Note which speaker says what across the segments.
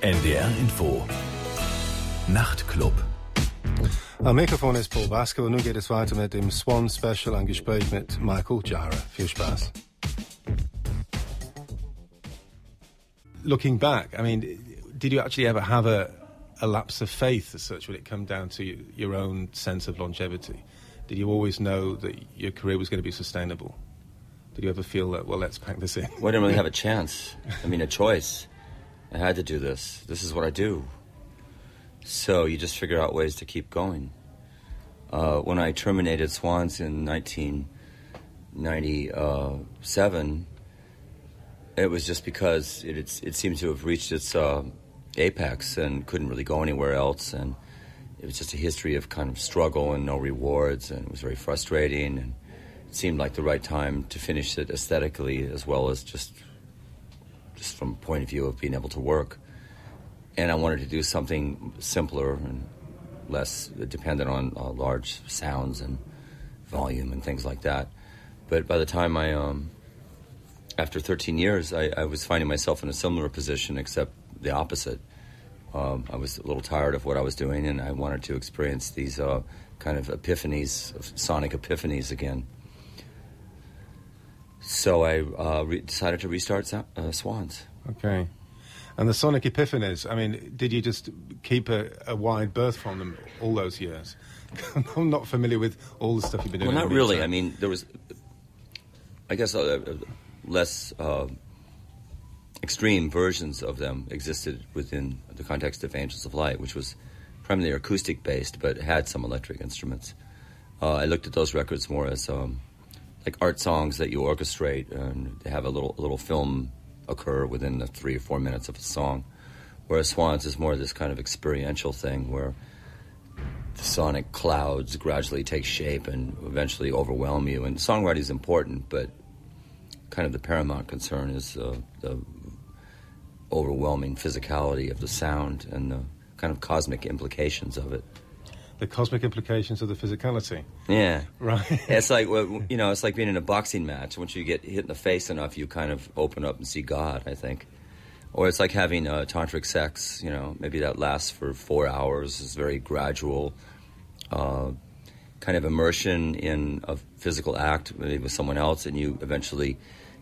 Speaker 1: NDR Info. Nachtclub.
Speaker 2: Am Mikrofon ist Paul Basco und nun geht es weiter mit dem Swan Special, ein Gespräch mit Michael Gira. Viel Spaß. Looking back, I mean, did you actually ever have a, a lapse of faith as such when it come down to your own sense of longevity? Did you always know that your career was going to be sustainable? Did you ever feel that, well, let's pack this in?
Speaker 3: Well, I didn't really have a chance. I mean, a choice. I had to do this. This is what I do. So you just figure out ways to keep going. Uh, when I terminated Swans in 1997, it was just because it, it seemed to have reached its uh, apex and couldn't really go anywhere else. And it was just a history of kind of struggle and no rewards, and it was very frustrating. And it seemed like the right time to finish it aesthetically as well as just just from a point of view of being able to work. And I wanted to do something simpler and less dependent on uh, large sounds and volume and things like that. But by the time I, um, after 13 years, I, I, was finding myself in a similar position, except the opposite. Um, I was a little tired of what I was doing, and I wanted to experience these uh, kind of epiphanies, sonic epiphanies again. So I uh, re- decided to restart uh, Swans.
Speaker 2: Okay. And the Sonic Epiphanies, I mean, did you just keep a, a wide berth from them all those years? I'm not familiar with all the stuff you've been doing.
Speaker 3: Well, not really. I mean, there was, I guess, uh, uh, less uh, extreme versions of them existed within the context of Angels of Light, which was primarily acoustic based, but had some electric instruments. Uh, I looked at those records more as um, like art songs that you orchestrate and have a little a little film occur within the three or four minutes of a song. Whereas Swans is more this kind of experiential thing where the sonic clouds gradually take shape and eventually overwhelm you. And songwriting is important, but kind of the paramount concern is the overwhelming physicality of the sound and the kind of cosmic implications of it
Speaker 2: the cosmic implications of the physicality.
Speaker 3: Yeah,
Speaker 2: right.
Speaker 3: it's like you know, it's like being in a boxing match. Once you get hit in the face enough, you kind of open up and see God. I think, or it's like having uh, tantric sex. You know, maybe that lasts for four hours. It's very gradual, uh, kind of immersion in a physical act, maybe with someone else, and you eventually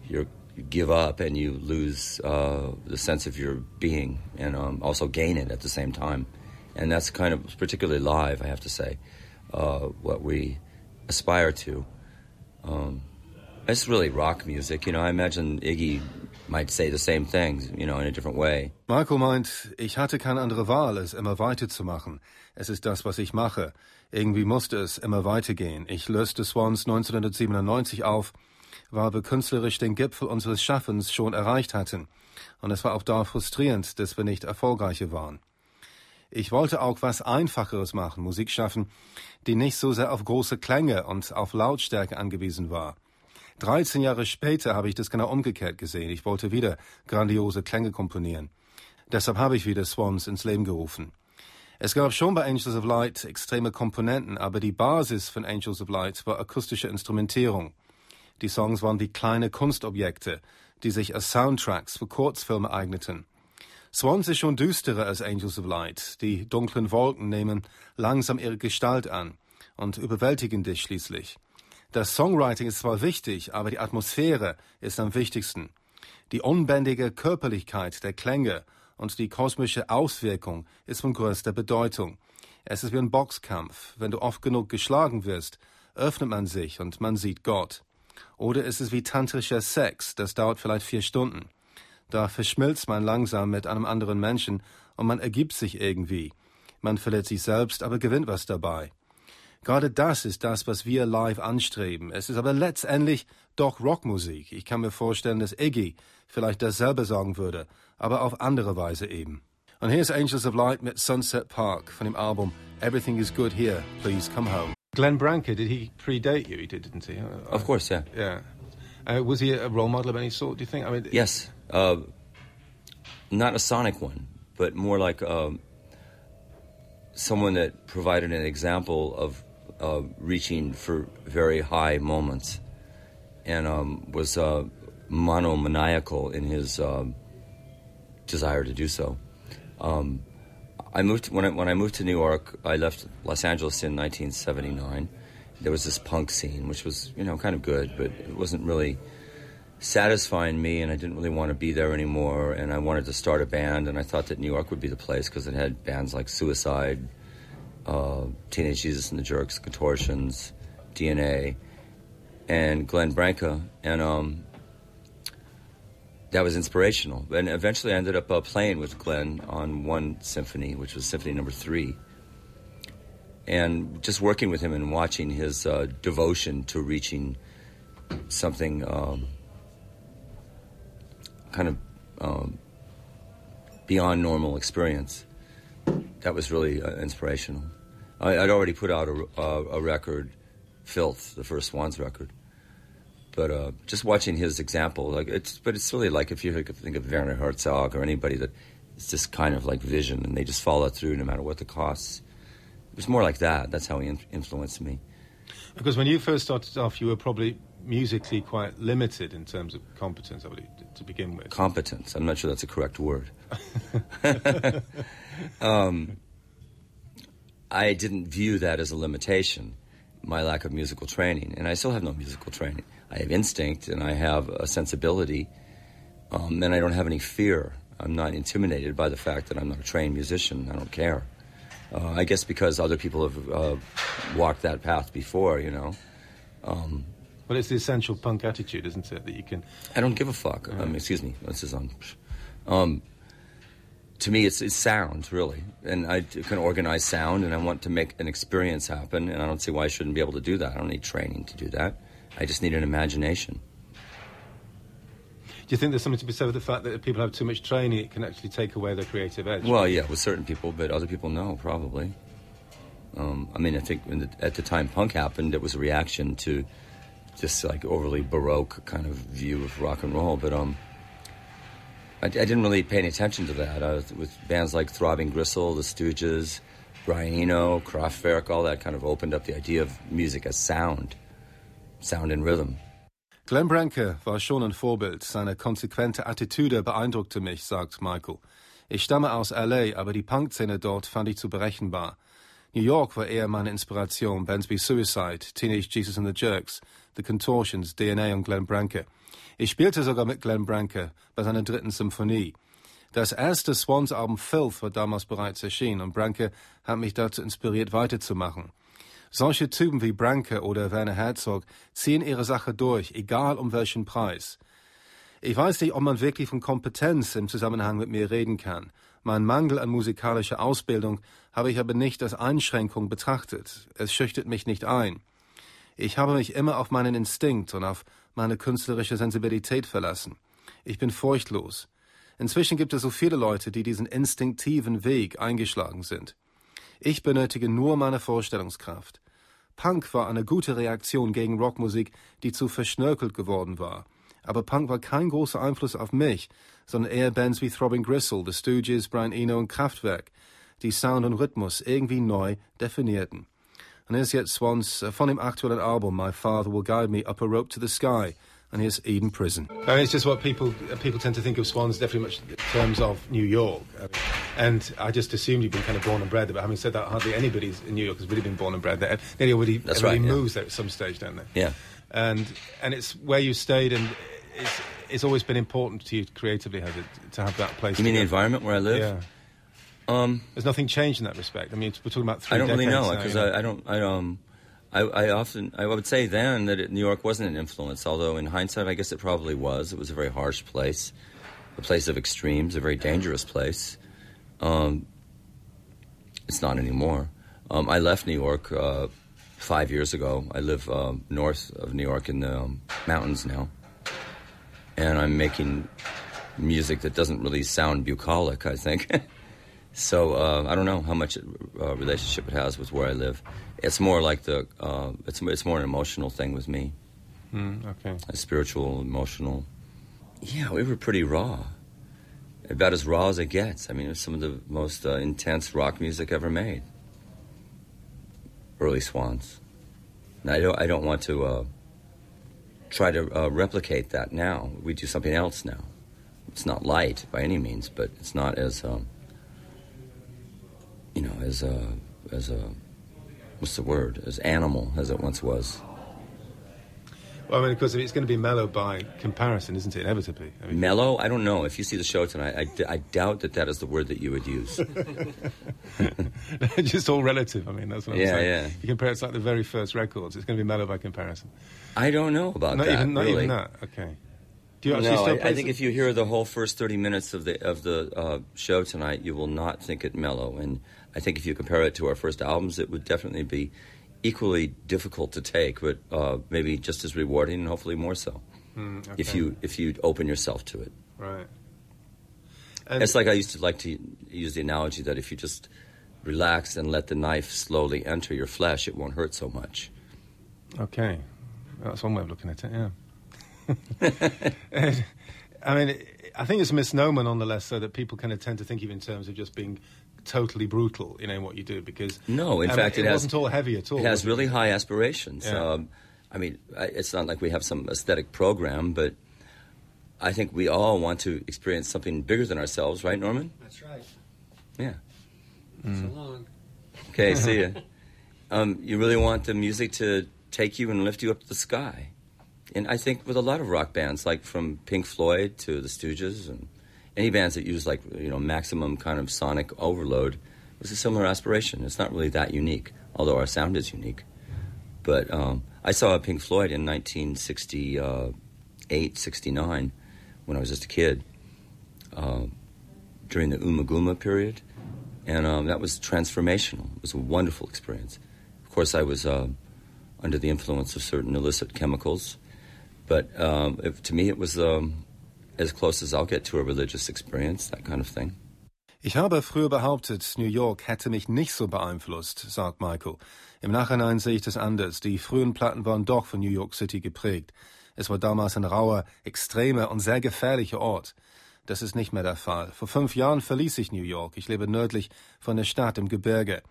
Speaker 3: you give up and you lose uh, the sense of your being, and um, also gain it at the same time and that's kind of particularly live, I have to say, uh, what we aspire to. Um, it's really rock music, you know. I imagine Iggy might say the same thing, you know, in a different way.
Speaker 2: Michael meint, ich hatte keine andere Wahl, es immer weiterzumachen. Es ist das, was ich mache. Irgendwie musste es immer weitergehen. Ich löste Swans 1997 auf, weil wir künstlerisch den Gipfel unseres Schaffens schon erreicht hatten. Und es war auch da frustrierend, dass wir nicht erfolgreicher waren. Ich wollte auch was Einfacheres machen, Musik schaffen, die nicht so sehr auf große Klänge und auf Lautstärke angewiesen war. 13 Jahre später habe ich das genau umgekehrt gesehen. Ich wollte wieder grandiose Klänge komponieren. Deshalb habe ich wieder Swans ins Leben gerufen. Es gab schon bei Angels of Light extreme Komponenten, aber die Basis von Angels of Light war akustische Instrumentierung. Die Songs waren wie kleine Kunstobjekte, die sich als Soundtracks für Kurzfilme eigneten. Swans ist schon düsterer als Angels of Light. Die dunklen Wolken nehmen langsam ihre Gestalt an und überwältigen dich schließlich. Das Songwriting ist zwar wichtig, aber die Atmosphäre ist am wichtigsten. Die unbändige Körperlichkeit der Klänge und die kosmische Auswirkung ist von größter Bedeutung. Es ist wie ein Boxkampf. Wenn du oft genug geschlagen wirst, öffnet man sich und man sieht Gott. Oder es ist wie tantrischer Sex, das dauert vielleicht vier Stunden. Da verschmilzt man langsam mit einem anderen Menschen und man ergibt sich irgendwie. Man verletzt sich selbst, aber gewinnt was dabei. Gerade das ist das, was wir live anstreben. Es ist aber letztendlich doch Rockmusik. Ich kann mir vorstellen, dass Iggy vielleicht dasselbe sagen würde, aber auf andere Weise eben. Und hier ist Angels of Light mit Sunset Park von dem Album Everything is Good Here, Please Come Home. Glenn Branca, did he predate you? He did, didn't he?
Speaker 3: Of course, yeah.
Speaker 2: Yeah. Uh, was he a role model of any sort, do you think? I mean,
Speaker 3: yes. Uh, not a sonic one, but more like um, someone that provided an example of uh, reaching for very high moments and um, was uh, monomaniacal in his um, desire to do so. Um, I moved when I, when I moved to New York. I left Los Angeles in 1979. There was this punk scene, which was you know kind of good, but it wasn't really satisfying me, and I didn't really want to be there anymore. And I wanted to start a band, and I thought that New York would be the place because it had bands like Suicide, uh, Teenage Jesus and the Jerks, Contortions, DNA, and Glenn Branca, and um, that was inspirational. And eventually, I ended up uh, playing with Glenn on one symphony, which was Symphony Number Three, and just working with him and watching his uh, devotion to reaching something um, kind of um, beyond normal experience. That was really uh, inspirational. I, would already put out a, a, a, record, Filth, the first Swans record. But uh, just watching his example, like it's, but it's really like if you think of Werner Herzog or anybody that it's just kind of like vision, and they just follow through no matter what the costs. It was more like that. That's how he in- influenced me.
Speaker 2: Because when you first started off, you were probably musically quite limited in terms of competence to begin with.
Speaker 3: Competence. I'm not sure that's a correct word. um, I didn't view that as a limitation, my lack of musical training, and I still have no musical training. I have instinct and I have a sensibility, um, and I don't have any fear. I'm not intimidated by the fact that I'm not a trained musician. I don't care. Uh, I guess because other people have uh, walked that path before, you know. Um,
Speaker 2: well, it's the essential punk attitude, isn't it? That you can.
Speaker 3: I don't give a fuck. Um, excuse me. This is on. Um, to me, it's, it's sound, really. And I can organize sound, and I want to make an experience happen, and I don't see why I shouldn't be able to do that. I don't need training to do that. I just need an imagination.
Speaker 2: Do you think there's something to be said with the fact that if people have too much training, it can actually take away their creative edge?
Speaker 3: Well, yeah, with certain people, but other people, no, probably. Um, I mean, I think the, at the time punk happened, it was a reaction to just like overly baroque kind of view of rock and roll. But um, I, I didn't really pay any attention to that. I was, with bands like Throbbing Gristle, The Stooges, Brian Eno, Kraftwerk, all that kind of opened up the idea of music as sound, sound and rhythm.
Speaker 2: Glenn Branca war schon ein Vorbild. Seine konsequente Attitüde beeindruckte mich, sagt Michael. Ich stamme aus LA, aber die Punkszene dort fand ich zu berechenbar. New York war eher meine Inspiration, Bands Suicide, Teenage Jesus and the Jerks, The Contortions, DNA und Glenn Branca. Ich spielte sogar mit Glenn Branca bei seiner dritten Symphonie. Das erste Swans-Album Filth war damals bereits erschienen und Branca hat mich dazu inspiriert, weiterzumachen. Solche Typen wie Branca oder Werner Herzog ziehen ihre Sache durch, egal um welchen Preis. Ich weiß nicht, ob man wirklich von Kompetenz im Zusammenhang mit mir reden kann. Mein Mangel an musikalischer Ausbildung habe ich aber nicht als Einschränkung betrachtet. Es schüchtert mich nicht ein. Ich habe mich immer auf meinen Instinkt und auf meine künstlerische Sensibilität verlassen. Ich bin furchtlos. Inzwischen gibt es so viele Leute, die diesen instinktiven Weg eingeschlagen sind. Ich benötige nur meine Vorstellungskraft. Punk war eine gute Reaktion gegen Rockmusik, die zu verschnörkelt geworden war. Aber Punk war kein großer Einfluss auf mich, sondern eher Bands wie Throbbing Gristle, The Stooges, Brian Eno und Kraftwerk, die Sound und Rhythmus irgendwie neu definierten. Und here's yet Swans uh, von dem aktuellen Album My Father Will Guide Me Up a Rope to the Sky. And here's Eden Prison. I mean, it's just what people uh, people tend to think of Swans definitely much in terms of New York. Uh, and I just assumed you'd been kind of born and bred there. But having said that, hardly anybody in New York has really been born and bred there. Nearly everybody,
Speaker 3: That's
Speaker 2: everybody
Speaker 3: right, yeah.
Speaker 2: moves there at some stage, don't they?
Speaker 3: Yeah.
Speaker 2: And and it's where you stayed, and it's it's always been important to you creatively, has it, to have that place?
Speaker 3: You mean the environment where I live?
Speaker 2: Yeah.
Speaker 3: Um,
Speaker 2: There's nothing changed in that respect. I mean, we're talking about three.
Speaker 3: I don't really know
Speaker 2: because
Speaker 3: because I, I, don't. I um, I, I often I would say then that it, New York wasn't an influence. Although in hindsight, I guess it probably was. It was a very harsh place, a place of extremes, a very dangerous place. Um, it's not anymore. Um, I left New York uh, five years ago. I live um, north of New York in the um, mountains now, and I'm making music that doesn't really sound bucolic. I think. So uh, I don't know how much uh, relationship it has with where I live. It's more like the uh, it's it's more an emotional thing with me.
Speaker 2: Mm, okay.
Speaker 3: A spiritual, emotional. Yeah, we were pretty raw. About as raw as it gets. I mean, it was some of the most uh, intense rock music ever made. Early Swans. And I don't I don't want to uh, try to uh, replicate that now. We do something else now. It's not light by any means, but it's not as um, you know as a as a what's the word as animal as it once was.
Speaker 2: Well, I mean, of course, it's going to be mellow by comparison, isn't it? Inevitably.
Speaker 3: I mean, mellow? I don't know. If you see the show tonight, I, I doubt that that is the word that you would use.
Speaker 2: Just all relative. I mean, that's what I'm
Speaker 3: yeah,
Speaker 2: saying.
Speaker 3: Yeah,
Speaker 2: You compare it's like the very first records. It's going to be mellow by comparison.
Speaker 3: I don't know about
Speaker 2: not
Speaker 3: that.
Speaker 2: Even, not
Speaker 3: really.
Speaker 2: even that. Okay. Do you
Speaker 3: no,
Speaker 2: still
Speaker 3: I, I think if you hear the whole first thirty minutes of the of the uh, show tonight, you will not think it mellow. And I think if you compare it to our first albums, it would definitely be equally difficult to take, but uh, maybe just as rewarding and hopefully more so
Speaker 2: Hmm,
Speaker 3: if you if you open yourself to it.
Speaker 2: Right. And
Speaker 3: It's like I used to like to use the analogy that if you just relax and let the knife slowly enter your flesh, it won't hurt so much.
Speaker 2: Okay, that's one way of looking at it. Yeah. I mean, I think it's a misnomer, nonetheless, so that people kind of tend to think of you in terms of just being totally brutal, you know, in what you do. Because
Speaker 3: No, in
Speaker 2: I mean,
Speaker 3: fact,
Speaker 2: it,
Speaker 3: it has-
Speaker 2: wasn't all heavy at all.
Speaker 3: It has
Speaker 2: was
Speaker 3: really high aspirations.
Speaker 2: Yeah.
Speaker 3: Um, I mean, I- it's not like we have some aesthetic program, but I think we all want to experience something bigger than ourselves, right, Norman?
Speaker 4: That's right.
Speaker 3: Yeah.
Speaker 4: So long.
Speaker 3: Okay, see ya. Um, you really want the music to take you and lift you up to the sky. And I think with a lot of rock bands, like from Pink Floyd to the Stooges and any bands that use like, you know, maximum kind of sonic overload, was a similar aspiration. It's not really that unique, although our sound is unique. But um, I saw Pink Floyd in 1968, 69, when I was just a kid, uh, during the Ummagumma period. And um, that was transformational. It was a wonderful experience. Of course, I was uh, under the influence of certain illicit chemicals, but um, it, to me, it was um, as close as I'll get to a religious experience, that kind of thing.
Speaker 2: Ich habe früher behauptet, New York hätte mich nicht so beeinflusst, sagt Michael. Im Nachhinein sehe ich das anders. Die frühen Platten waren doch von New York City geprägt. Es war damals ein rauer, extremer und sehr gefährlicher Ort. Das ist nicht mehr der Fall. Vor fünf Jahren verließ ich New York. Ich lebe nördlich von der Stadt im Gebirge.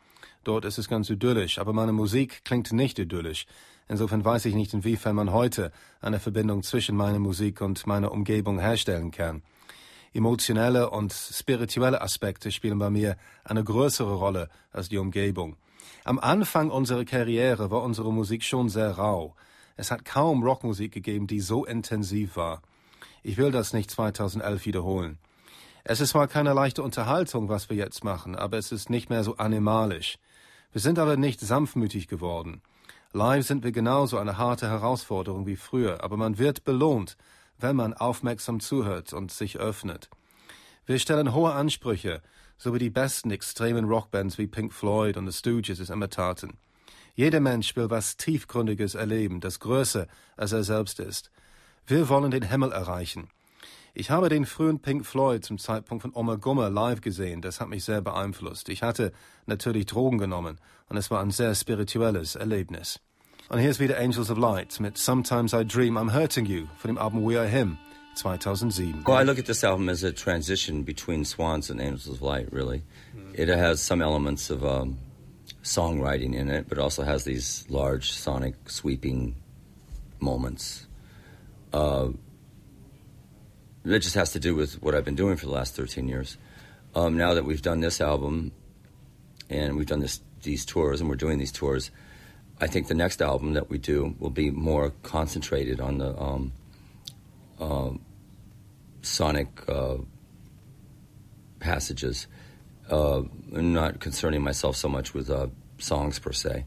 Speaker 2: Dort ist es ganz idyllisch, aber meine Musik klingt nicht idyllisch. Insofern weiß ich nicht, inwiefern man heute eine Verbindung zwischen meiner Musik und meiner Umgebung herstellen kann. Emotionelle und spirituelle Aspekte spielen bei mir eine größere Rolle als die Umgebung. Am Anfang unserer Karriere war unsere Musik schon sehr rau. Es hat kaum Rockmusik gegeben, die so intensiv war. Ich will das nicht 2011 wiederholen. Es ist zwar keine leichte Unterhaltung, was wir jetzt machen, aber es ist nicht mehr so animalisch. Wir sind aber nicht sanftmütig geworden. Live sind wir genauso eine harte Herausforderung wie früher, aber man wird belohnt, wenn man aufmerksam zuhört und sich öffnet. Wir stellen hohe Ansprüche, so wie die besten extremen Rockbands wie Pink Floyd und The Stooges es immer taten. Jeder Mensch will was Tiefgründiges erleben, das größer als er selbst ist. Wir wollen den Himmel erreichen. Ich habe den frühen Pink Floyd zum Zeitpunkt von Oma Gummer live gesehen. Das hat mich sehr beeinflusst. Ich hatte natürlich Drogen genommen und es war ein sehr spirituelles Erlebnis. Und hier ist wieder Angels of Light mit Sometimes I Dream I'm Hurting You von dem Album We Are Him 2007.
Speaker 3: Well, I look at this album as a transition between Swans and Angels of Light, really. It has some elements of um, songwriting in it, but also has these large sonic sweeping moments. Uh, that just has to do with what I've been doing for the last 13 years. Um, now that we've done this album and we've done this, these tours and we're doing these tours, I think the next album that we do will be more concentrated on the um, um, sonic uh, passages, uh, not concerning myself so much with uh, songs per se.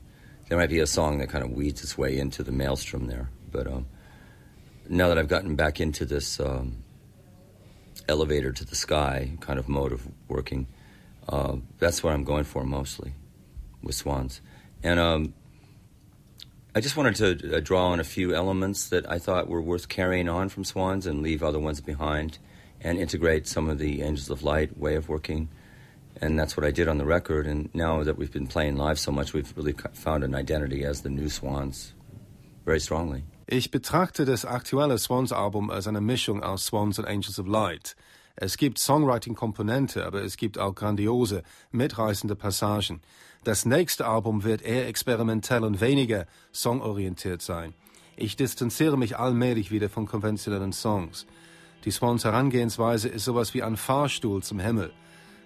Speaker 3: There might be a song that kind of weeds its way into the maelstrom there, but um, now that I've gotten back into this um, elevator to the sky kind of mode of working, uh, that's what I'm going for mostly with Swans, and um, I just wanted to uh, draw on a few elements that I thought were worth carrying on from Swans and leave other ones behind and integrate some of the Angels of Light way of working. And that's what I did on the record. And now that we've been playing live so much, we've really found an identity as the new Swans very strongly.
Speaker 2: Ich betrachte das aktuelle Swans-Album als eine Mischung aus Swans und Angels of Light. Es gibt Songwriting-Komponente, aber es gibt auch grandiose, mitreißende Passagen. Das nächste Album wird eher experimentell und weniger songorientiert sein. Ich distanziere mich allmählich wieder von konventionellen Songs. Die Swans Herangehensweise ist sowas wie ein Fahrstuhl zum Himmel.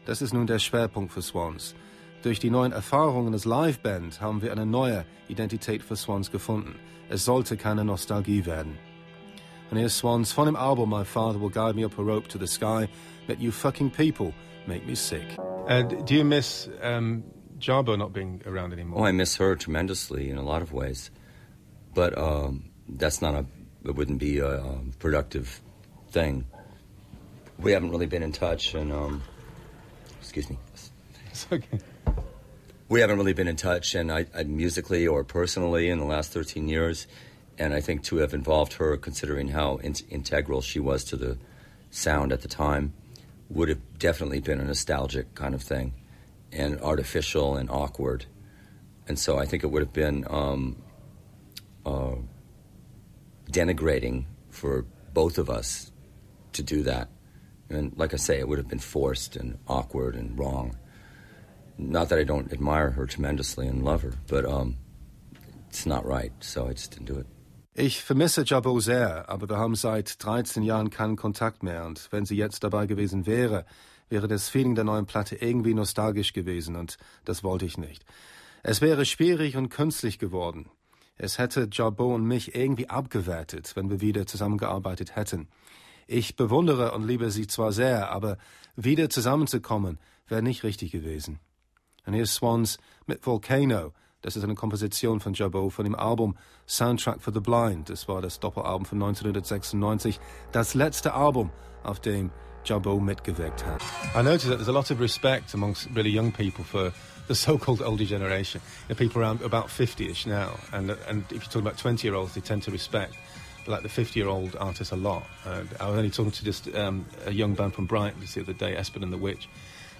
Speaker 2: Das ist nun der Schwerpunkt für Swans. Durch die neuen Erfahrungen des Liveband haben wir eine neue Identität für Swans gefunden. Es sollte keine Nostalgie werden. And here's Swans von dem Album My Father Will Guide Me Up a Rope to the Sky that you fucking people make me sick.
Speaker 5: And do you miss um, Jarbo not being around anymore?
Speaker 3: Oh, I miss her tremendously in a lot of ways, but um, that's not a. It wouldn't be a, a productive thing. We haven't really been in touch, and um, excuse me.
Speaker 5: It's okay.
Speaker 3: We haven't really been in touch, and I, I musically or personally in the last 13 years, and I think to have involved her, considering how in- integral she was to the sound at the time, would have definitely been a nostalgic kind of thing, and artificial and awkward, and so I think it would have been um, uh, denigrating for both of us to do that, and like I say, it would have been forced and awkward and wrong. Not that I don't admire her tremendously and love her, but um, it's not right, so I just didn't do it.
Speaker 2: Ich vermisse Jabbo sehr, aber wir haben seit 13 Jahren keinen Kontakt mehr und wenn sie jetzt dabei gewesen wäre, wäre das Feeling der neuen Platte irgendwie nostalgisch gewesen und das wollte ich nicht. Es wäre schwierig und künstlich geworden. Es hätte Jabbo und mich irgendwie abgewertet, wenn wir wieder zusammengearbeitet hätten. Ich bewundere und liebe sie zwar sehr, aber wieder zusammenzukommen wäre nicht richtig gewesen. Und hier ist Swans mit Volcano. Das ist eine Komposition von Jarboe von dem Album Soundtrack for the Blind. Das war das Doppelalbum von 1996. Das letzte Album, auf dem Jarboe mitgewirkt hat.
Speaker 5: I noticed that there's a lot of respect amongst really young people for the so-called older generation. Know, people around about 50ish now, and and if you talk about 20-year-olds, they tend to respect like the 50-year-old artists a lot. And I was only talking to just um, a young band from Brighton just the other day, Esben and the Witch,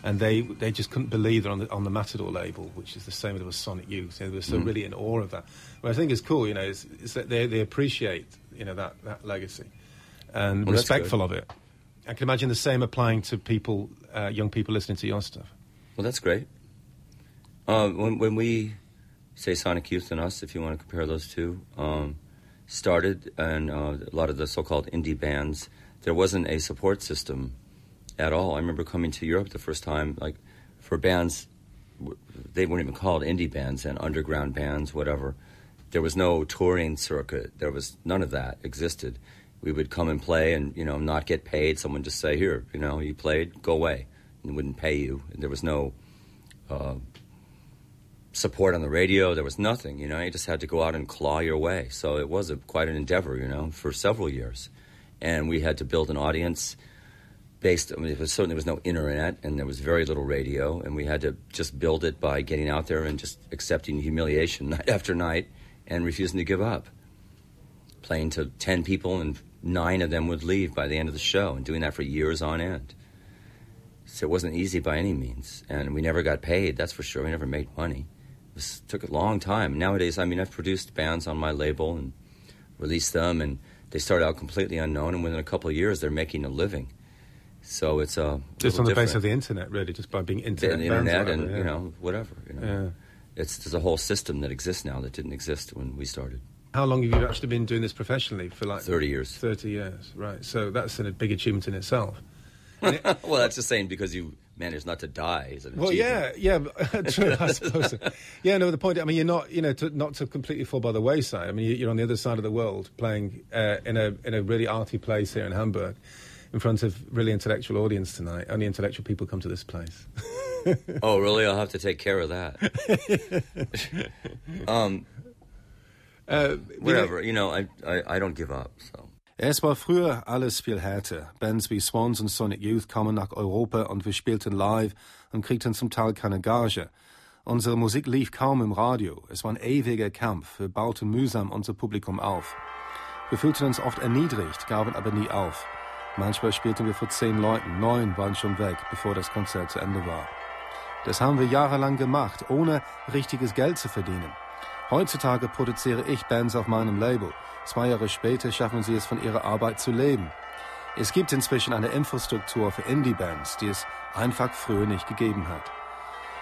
Speaker 5: and they they just couldn't believe they're on the on the Matador label, which is the same as Sonic Youth. They were so
Speaker 3: Mm.
Speaker 5: really in awe of that. What I think is cool, you know, is, is that they they appreciate you know that that legacy and
Speaker 3: Well,
Speaker 5: respectful of it. I can imagine the same applying to people, uh, young people listening to your stuff.
Speaker 3: Well, that's great. Uh, when, when we say Sonic Youth and Us, if you want to compare those two, um, started and uh, a lot of the so-called indie bands, there wasn't a support system at all. I remember coming to Europe the first time, like for bands, they weren't even called indie bands and underground bands, whatever. There was no touring circuit. There was none of that existed. We would come and play and you know not get paid. Someone just say, "Here, you know, you played, go away," and wouldn't pay you. And there was no uh, support on the radio. There was nothing. You know, you just had to go out and claw your way. So it was a, quite an endeavor. You know, for several years, and we had to build an audience based. I mean, there was certainly was no internet, and there was very little radio, and we had to just build it by getting out there and just accepting humiliation night after night and refusing to give up. Playing to ten people, and nine of them would leave by the end of the show, and doing that for years on end. So it wasn't easy by any means, and we never got paid. That's for sure. We never made money. It was, took a long time. Nowadays, I mean, I've produced bands on my label and released them, and they start out completely unknown, and within a couple of years, they're making a living. So it's a
Speaker 5: Just on the basis
Speaker 3: different.
Speaker 5: of the internet, really, just by being internet,
Speaker 3: the internet and
Speaker 5: whatever,
Speaker 3: you know whatever. You know,
Speaker 5: Yeah.
Speaker 3: it's there's a whole system that exists now that didn't exist when we started.
Speaker 5: How long have you actually been doing this professionally? For like
Speaker 3: Thirty years.
Speaker 5: Thirty years, right? So that's a big achievement in itself.
Speaker 3: well, that's just saying because you managed not to die. Is an
Speaker 5: Well,
Speaker 3: achievement.
Speaker 5: yeah, yeah, true, I suppose. Yeah, no, the point. I mean, you're not, you know, to, not to completely fall by the wayside. I mean, you- you're on the other side of the world, playing uh, in a in a really arty place here in Hamburg, in front of really intellectual audience tonight. Only intellectual people come to this place.
Speaker 3: Oh, really? I'll have to take care of that. um,
Speaker 5: Uh,
Speaker 3: whatever. You know, I, I I don't give up. So.
Speaker 2: Es war früher alles viel härter. Bands wie Swans und Sonic Youth kamen nach Europa und wir spielten live und kriegten zum Teil keine Gage. Unsere Musik lief kaum im Radio. Es war ein ewiger Kampf. Wir bauten mühsam unser Publikum auf. Wir fühlten uns oft erniedrigt, gaben aber nie auf. Manchmal spielten wir vor zehn Leuten, neun waren schon weg, bevor das Konzert zu Ende war. Das haben wir jahrelang gemacht, ohne richtiges Geld zu verdienen. Heutzutage produziere ich Bands auf meinem Label. Zwei Jahre später schaffen sie es, von ihrer Arbeit zu leben. Es gibt inzwischen eine Infrastruktur für Indie-Bands, die es einfach früher nicht gegeben hat.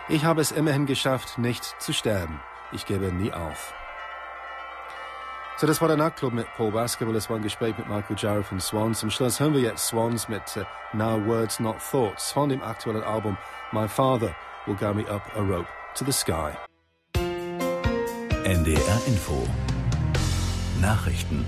Speaker 2: Ich habe es immerhin geschafft, nicht zu sterben. Ich gebe nie auf. So, das war der Nachtclub mit Paul Baskerville, Das war ein Gespräch mit Michael Gira von Swans. Zum Schluss hören wir jetzt Swans mit uh, No Words No Thoughts. Von dem aktuellen Album My Father Will Guide Me Up a Rope to the Sky.
Speaker 1: NDR Info. Nachrichten